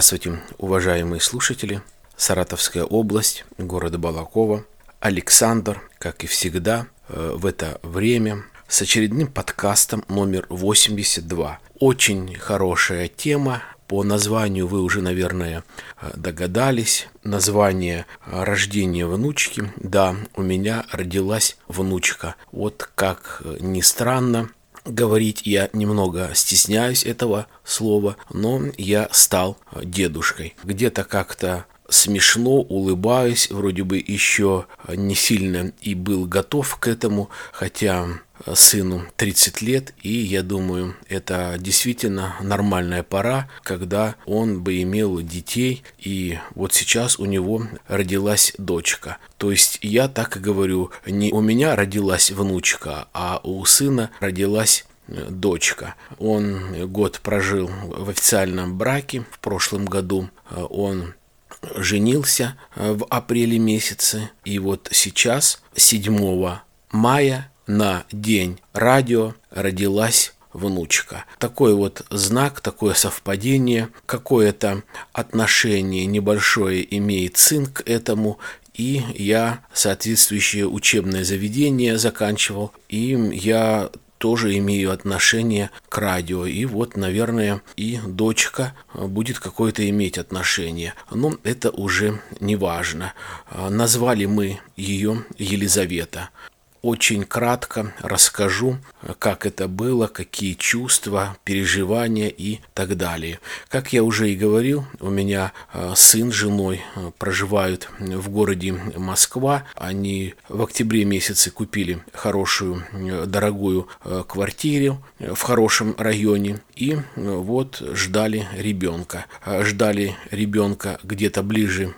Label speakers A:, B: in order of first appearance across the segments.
A: Здравствуйте, уважаемые слушатели. Саратовская область, город Балакова. Александр, как и всегда, э, в это время с очередным подкастом номер 82. Очень хорошая тема. По названию вы уже, наверное, э, догадались. Название э, рождения внучки. Да, у меня родилась внучка. Вот как ни странно, говорить я немного стесняюсь этого слова, но я стал дедушкой. Где-то как-то смешно, улыбаюсь, вроде бы еще не сильно и был готов к этому, хотя сыну 30 лет, и я думаю, это действительно нормальная пора, когда он бы имел детей, и вот сейчас у него родилась дочка. То есть я так и говорю, не у меня родилась внучка, а у сына родилась э, дочка. Он год прожил в официальном браке в прошлом году. Он женился э, в апреле месяце. И вот сейчас, 7 мая, на день радио родилась внучка. Такой вот знак, такое совпадение, какое-то отношение небольшое имеет сын к этому, и я соответствующее учебное заведение заканчивал, и я тоже имею отношение к радио. И вот, наверное, и дочка будет какое-то иметь отношение. Но это уже не важно. Назвали мы ее Елизавета очень кратко расскажу, как это было, какие чувства, переживания и так далее. Как я уже и говорил, у меня э, сын с женой э, проживают в городе Москва. Они в октябре месяце купили хорошую, э, дорогую квартиру в хорошем районе и вот ждали ребенка. Ждали ребенка где-то ближе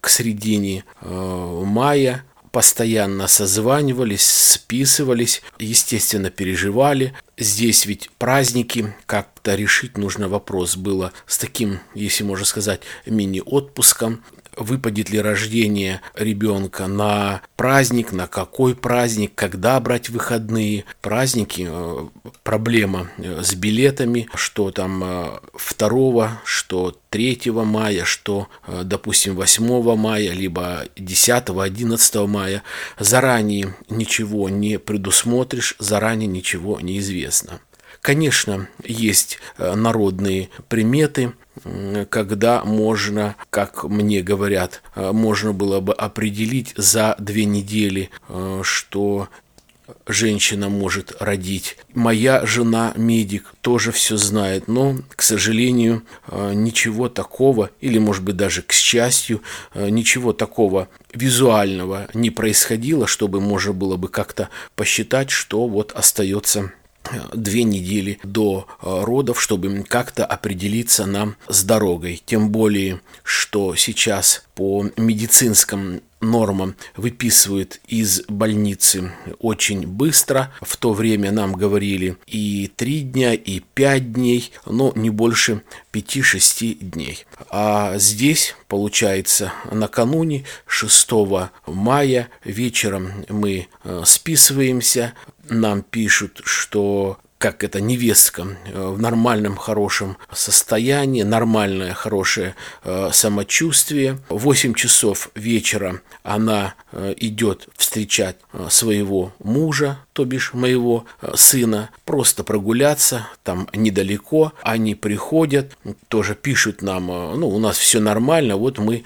A: к середине мая постоянно созванивались, списывались, естественно, переживали. Здесь ведь праздники, как-то решить нужно вопрос было с таким, если можно сказать, мини-отпуском выпадет ли рождение ребенка на праздник, на какой праздник, когда брать выходные. Праздники, э, проблема э, с билетами, что там 2, э, что 3 мая, что, допустим, 8 мая, либо 10-11 мая. Заранее ничего не предусмотришь, заранее ничего не известно. Конечно, есть народные приметы, когда можно, как мне говорят, э, можно было бы определить за две недели, э, что женщина может родить. Моя жена медик тоже все знает, но, к сожалению, э, ничего такого, или, может быть, даже к счастью, ничего такого визуального не происходило, чтобы можно было бы как-то посчитать, что вот остается две недели до э, родов, чтобы как-то определиться нам с дорогой. Тем более, что сейчас по медицинским нормам выписывают из больницы очень быстро. В то время нам говорили и три дня, и пять дней, но не больше 5-6 дней. А здесь, получается, накануне 6 мая вечером мы э, списываемся, нам пишут, что как это невестка э, в нормальном хорошем состоянии, нормальное хорошее э, самочувствие. В 8 часов вечера она э, идет встречать своего мужа, то бишь моего сына, просто прогуляться, там недалеко. Они приходят, тоже пишут нам, ну, у нас все нормально, вот мы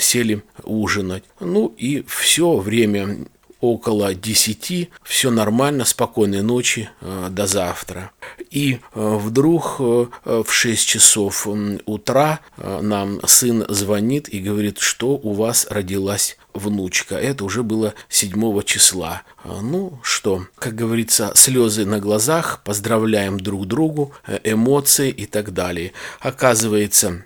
A: сели ужинать. Ну и все время около 10, все нормально, спокойной ночи, э, до завтра. И э, вдруг э, в 6 часов утра нам сын звонит и говорит, что у вас родилась внучка. Это уже было 7 числа. Ну что, как говорится, слезы на глазах, поздравляем друг другу, эмоции и так далее. Оказывается,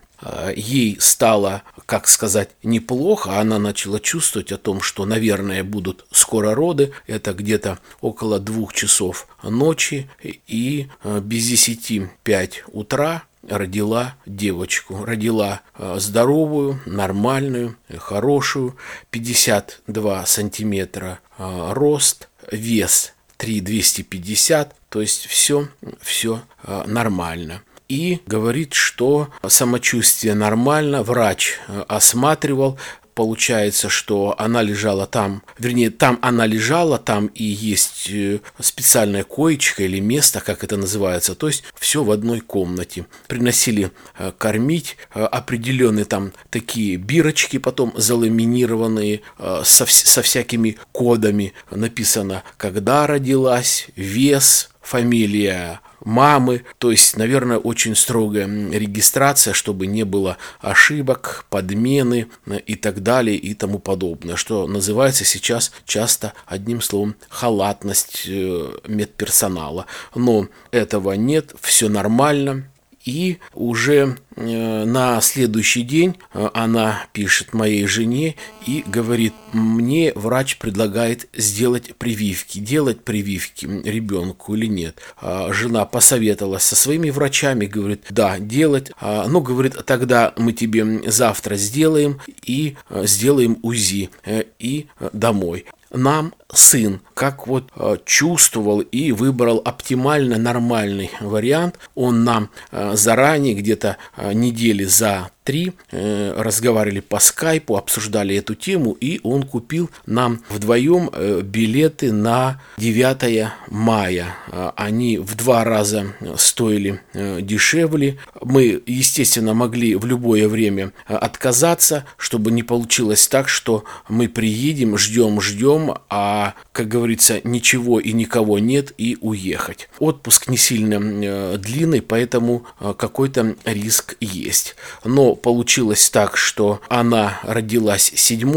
A: ей стало как сказать, неплохо, а она начала чувствовать о том, что, наверное, будут скоро роды, это где-то около двух часов ночи, и э, без десяти пять утра родила девочку. Родила э, здоровую, нормальную, хорошую, 52 сантиметра рост, вес 3250, то есть все, все нормально. И говорит, что самочувствие нормально, врач осматривал, получается, что она лежала там, вернее, там она лежала, там и есть э, специальная коечка или место, как это называется, то есть все в одной комнате. Приносили э, кормить, э, определенные там такие бирочки, потом заламинированные со, со всякими кодами, написано, когда родилась, вес, фамилия мамы. То есть, наверное, очень строгая регистрация, чтобы не было ошибок, подмены э, и так далее и тому подобное, что называется сейчас часто одним словом халатность э, медперсонала. Но этого нет, все нормально. И уже на следующий день э, она пишет моей жене и говорит, мне врач предлагает сделать прививки, делать прививки ребенку или нет. А жена посоветовалась со своими врачами, говорит, да, делать. А, ну, говорит, тогда мы тебе завтра сделаем и э, сделаем УЗИ и домой нам сын, как вот э, чувствовал и выбрал оптимально нормальный вариант, он нам э, заранее, где-то э, недели за три, разговаривали по скайпу, обсуждали эту тему, и он купил нам вдвоем билеты на 9 мая. Они в два раза стоили дешевле. Мы, естественно, могли в любое время отказаться, чтобы не получилось так, что мы приедем, ждем, ждем, а как говорится, ничего и никого нет и уехать. Отпуск не сильно э, длинный, поэтому э, какой-то риск есть. Но получилось так, что она родилась 7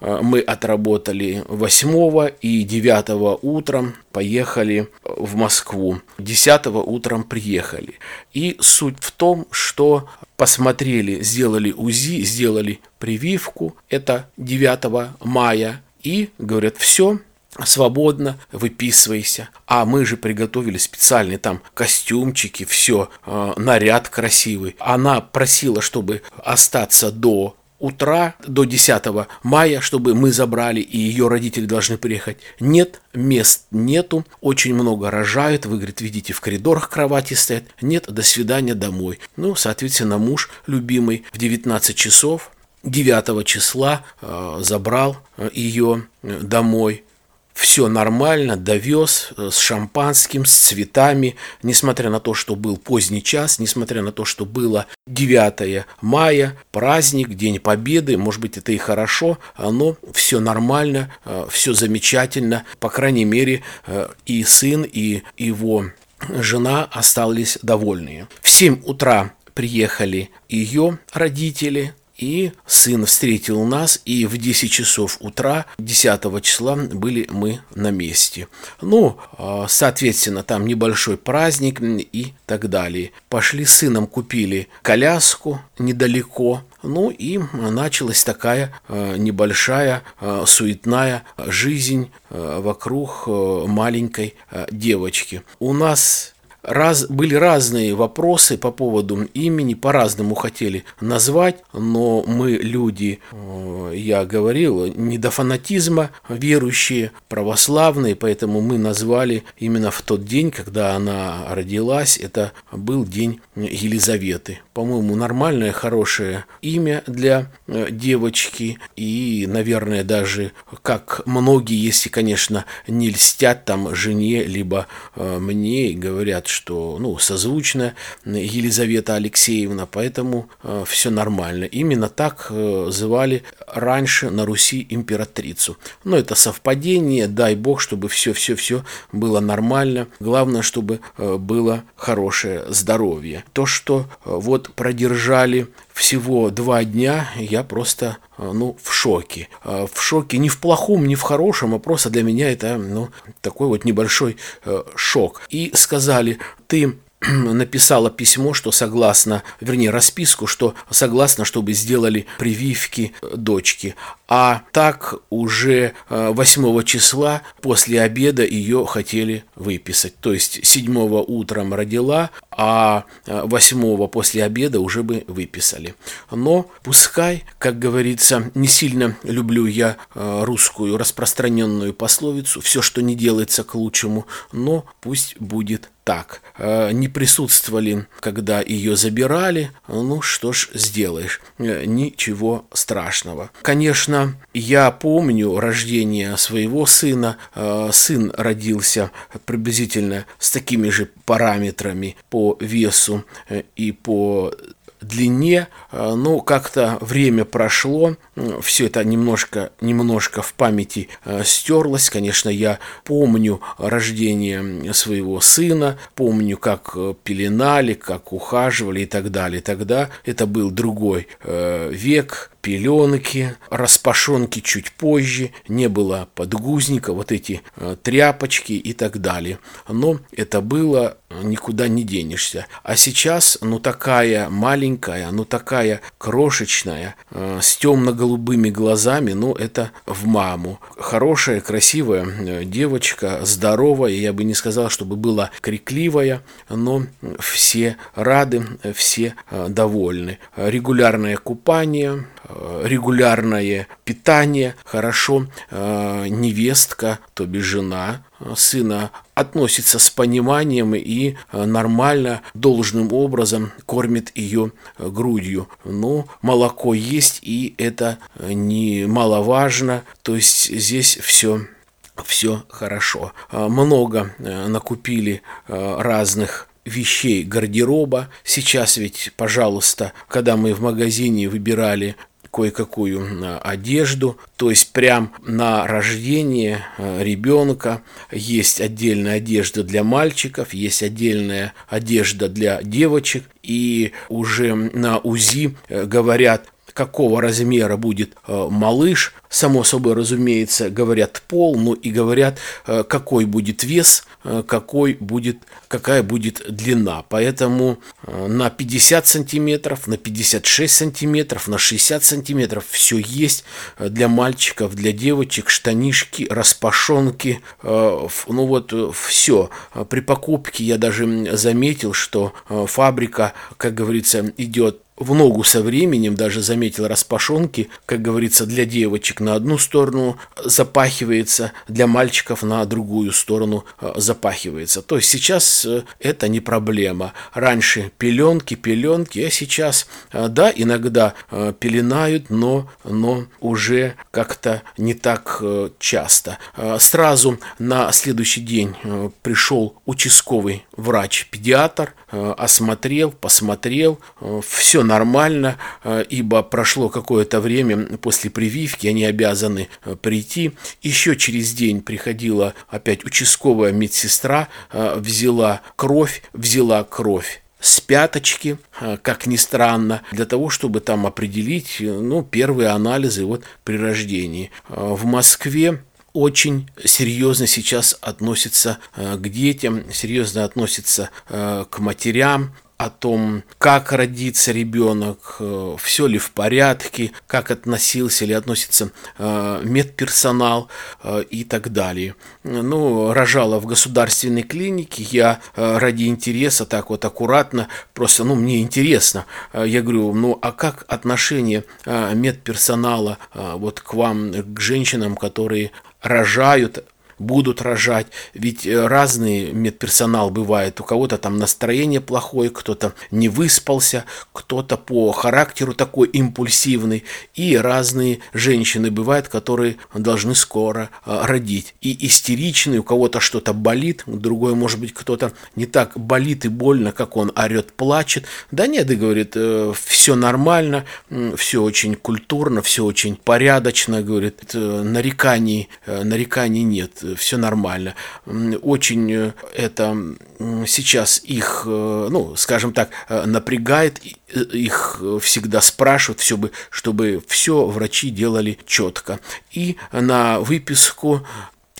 A: э, мы отработали 8 и 9 утром поехали в Москву. 10 утром приехали. И суть в том, что посмотрели, сделали УЗИ, сделали прививку. Это 9 мая. И говорят, все, свободно выписывайся. А мы же приготовили специальные там костюмчики, все, э, наряд красивый. Она просила, чтобы остаться до утра, до 10 мая, чтобы мы забрали, и ее родители должны приехать. Нет, мест нету, очень много рожают, вы, говорит, видите, в коридорах кровати стоят. Нет, до свидания домой. Ну, соответственно, муж любимый в 19 часов 9 числа э, забрал э, ее домой все нормально, довез э, с шампанским, с цветами, несмотря на то, что был поздний час, несмотря на то, что было 9 мая, праздник, День Победы, может быть, это и хорошо, но все нормально, э, все замечательно, по крайней мере, э, и сын, и его жена остались довольные. В 7 утра приехали ее родители, и сын встретил нас, и в 10 часов утра 10 числа были мы на месте. Ну, а, соответственно, там небольшой праздник и так далее. Пошли с сыном, купили коляску недалеко, ну и началась такая а, небольшая а, суетная жизнь вокруг маленькой девочки. У нас раз, были разные вопросы по поводу имени, по-разному хотели назвать, но мы люди, э, я говорил, не до фанатизма верующие, православные, поэтому мы назвали именно в тот день, когда она родилась, это был день Елизаветы. По-моему, нормальное, хорошее имя для э, девочки и, наверное, даже как многие, если, конечно, не льстят там жене, либо э, мне говорят, что ну, созвучно Елизавета Алексеевна, поэтому э, все нормально. Именно так э, звали раньше на Руси императрицу. Но это совпадение, дай бог, чтобы все-все-все было нормально. Главное, чтобы э, было хорошее здоровье. То, что э, вот продержали всего два дня, я просто э, ну, в шоке. Э, в шоке не в плохом, не в хорошем, а просто для меня это ну, такой вот небольшой э, шок. И сказали, ты написала письмо, что согласно, вернее, расписку, что согласно, чтобы сделали прививки дочки. А так уже 8 э, числа после обеда ее хотели выписать. То есть 7 утром родила, а 8 э, после обеда уже бы выписали. Но пускай, как говорится, не сильно люблю я э, русскую распространенную пословицу, все, что не делается к лучшему, но пусть будет так, э, не присутствовали, когда ее забирали, ну что ж сделаешь, э, ничего страшного. Конечно, я помню рождение своего сына. Э, сын родился приблизительно с такими же параметрами по весу и по длине, э, но как-то время прошло, все это немножко, немножко в памяти э, стерлось. Конечно, я помню рождение своего сына, помню, как э, пеленали, как ухаживали и так далее. Тогда это был другой век, пеленки, распашонки чуть позже, не было подгузника, вот эти э, тряпочки и так далее. Но это было, э, никуда не денешься. А сейчас, ну такая маленькая, ну такая крошечная, э, с темно-голубыми глазами, ну это в маму. Хорошая, красивая девочка, здоровая, я бы не сказал, чтобы была крикливая, но все рады, все довольны. Регулярное купание, регулярное питание, хорошо э, невестка, то бишь жена э, сына относится с пониманием и нормально, должным образом кормит ее грудью. Но молоко есть, и это немаловажно. То есть здесь все все хорошо. Много накупили разных вещей гардероба. Сейчас ведь, пожалуйста, когда мы в магазине выбирали кое-какую одежду, то есть прям на рождение э, ребенка есть отдельная одежда для мальчиков, есть отдельная одежда для девочек, и уже на УЗИ э, говорят какого размера будет э, малыш. Само собой, разумеется, говорят пол, но и говорят, э, какой будет вес, э, какой будет, какая будет длина. Поэтому на 50 сантиметров, на 56 сантиметров, на 60 сантиметров все есть для мальчиков, для девочек, штанишки, распашонки, ну вот все. При покупке я даже заметил, что фабрика, как говорится, идет в ногу со временем, даже заметил распашонки, как говорится, для девочек на одну сторону запахивается, для мальчиков на другую сторону э, запахивается. То есть сейчас э, это не проблема. Раньше пеленки, пеленки, а сейчас, э, да, иногда пеленают, но, но уже как-то не так часто. Сразу на следующий день пришел участковый врач-педиатр, осмотрел, посмотрел, все нормально, э, ибо прошло какое-то время после прививки, они обязаны э, прийти. Еще через день приходила опять участковая медсестра, э, взяла кровь, взяла кровь с пяточки, как ни странно, для того, чтобы там определить ну, первые анализы вот при рождении. В Москве очень серьезно сейчас относится к детям, серьезно относится к матерям, о том, как родится ребенок, э, все ли в порядке, как относился или относится э, медперсонал э, и так далее. Ну, рожала в государственной клинике, я ради интереса так вот аккуратно, просто, ну, мне интересно, я говорю, ну, а как отношение медперсонала вот к вам, к женщинам, которые рожают будут рожать. Ведь э, разный медперсонал бывает. У кого-то там настроение плохое, кто-то не выспался, кто-то по характеру такой импульсивный. И разные женщины бывают, которые должны скоро э, родить. И истеричный, у кого-то что-то болит, другой, может быть, кто-то не так болит и больно, как он орет, плачет. Да нет, и говорит, э, все нормально, все очень культурно, все очень порядочно, говорит, нареканий, нареканий нет все нормально. Очень э, это сейчас их, э, ну, скажем так, э, напрягает, их всегда спрашивают, все бы, чтобы все врачи делали четко. И на выписку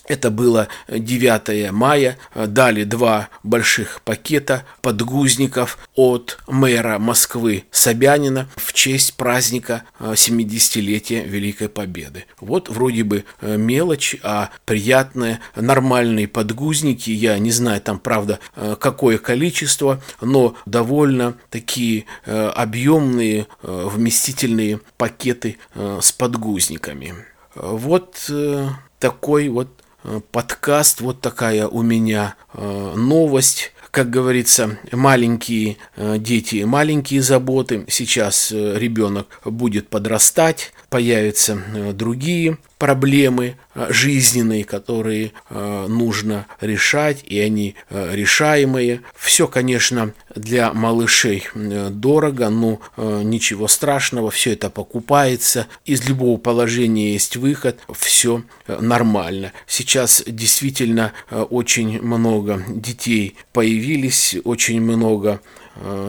A: это было 9 мая. Дали два больших пакета подгузников от мэра Москвы Собянина в честь праздника 70-летия Великой Победы. Вот вроде бы э, мелочь, а приятные, нормальные подгузники. Я не знаю там, правда, э, какое количество, но довольно такие э, объемные, вместительные пакеты с подгузниками. Вот такой вот Э, подкаст. Вот такая у меня э, новость. как говорится, маленькие дети, маленькие заботы. Сейчас ребенок будет подрастать, появятся другие проблемы жизненные, которые нужно решать, и они решаемые. Все, конечно, для малышей дорого, но ничего страшного, все это покупается. Из любого положения есть выход, все нормально. Сейчас действительно очень много детей появились, очень много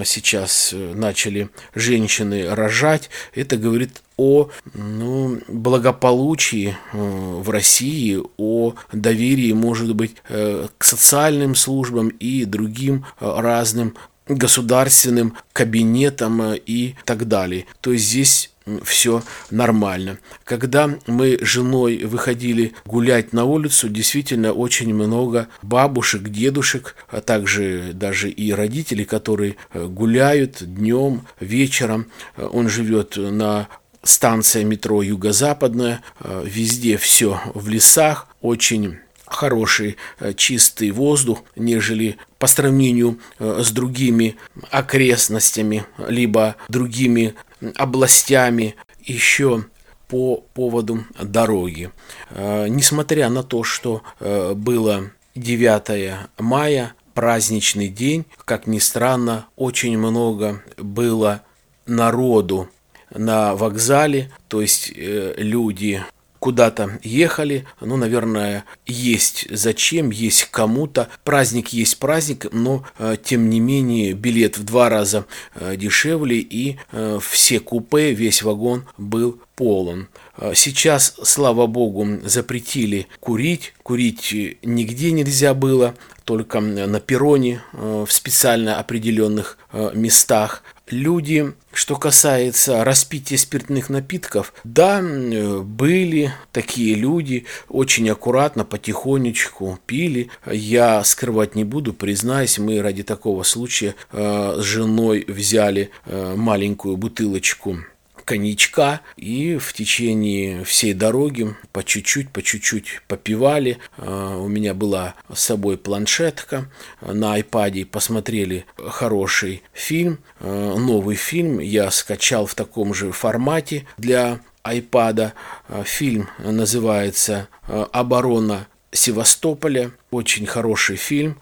A: сейчас начали женщины рожать. Это говорит о ну, благополучии э, в России, о доверии, может быть, э, к социальным службам и другим э, разным государственным кабинетам и так далее. То есть здесь все нормально. Когда мы с женой выходили гулять на улицу, действительно очень много бабушек, дедушек, а также даже и родителей, которые гуляют днем, вечером. Он живет на станция метро Юго-Западная, э, везде все в лесах, очень хороший э, чистый воздух, нежели по сравнению э, с другими окрестностями, либо другими областями, еще по поводу дороги. Несмотря на то, что было 9 мая, праздничный день, как ни странно, очень много было народу на вокзале, то есть э, люди куда-то ехали, ну, наверное, есть зачем, есть кому-то. Праздник есть праздник, но, э, тем не менее, билет в два раза э, дешевле, и э, все купе, весь вагон был полон. Э, сейчас, слава богу, запретили курить. Курить нигде нельзя было, только на перроне э, в специально определенных э, местах. Люди, что касается распития спиртных напитков, да, были такие люди, очень аккуратно, потихонечку пили. Я скрывать не буду, признаюсь, мы ради такого случая с женой взяли маленькую бутылочку коньячка и в течение всей дороги по чуть-чуть, по чуть-чуть попивали. А, у меня была с собой планшетка на iPad, посмотрели хороший фильм, а, новый фильм я скачал в таком же формате для iPad. А, фильм называется «Оборона Севастополя. Очень хороший фильм,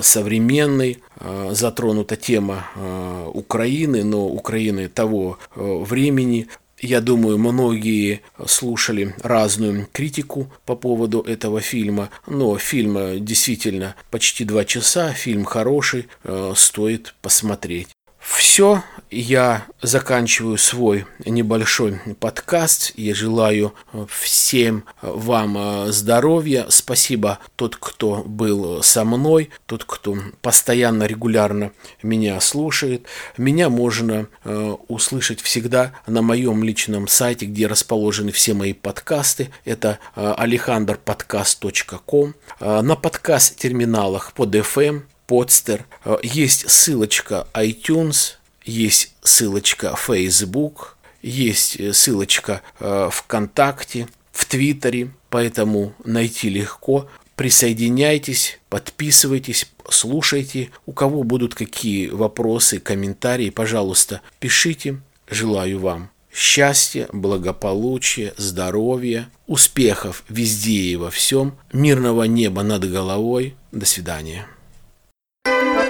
A: современный, э, затронута тема э, Украины, но Украины того э, времени. Я думаю, многие слушали разную критику по поводу этого фильма, но фильм действительно почти два часа, фильм хороший, стоит посмотреть. Все, я заканчиваю свой небольшой подкаст. Я желаю всем вам здоровья. Спасибо тот, кто был со мной, тот, кто постоянно, регулярно меня слушает. Меня можно э, услышать всегда на моем личном сайте, где расположены все мои подкасты. Это. Э, на подкаст-терминалах под FM Подстер, э, есть ссылочка iTunes, есть ссылочка Facebook, есть э, ссылочка э, ВКонтакте, в Твиттере, поэтому найти легко. Присоединяйтесь, подписывайтесь, слушайте. У кого будут какие вопросы, комментарии, пожалуйста, пишите. Желаю вам счастья, благополучия, здоровья, успехов везде и во всем, мирного неба над головой. До свидания. Bye.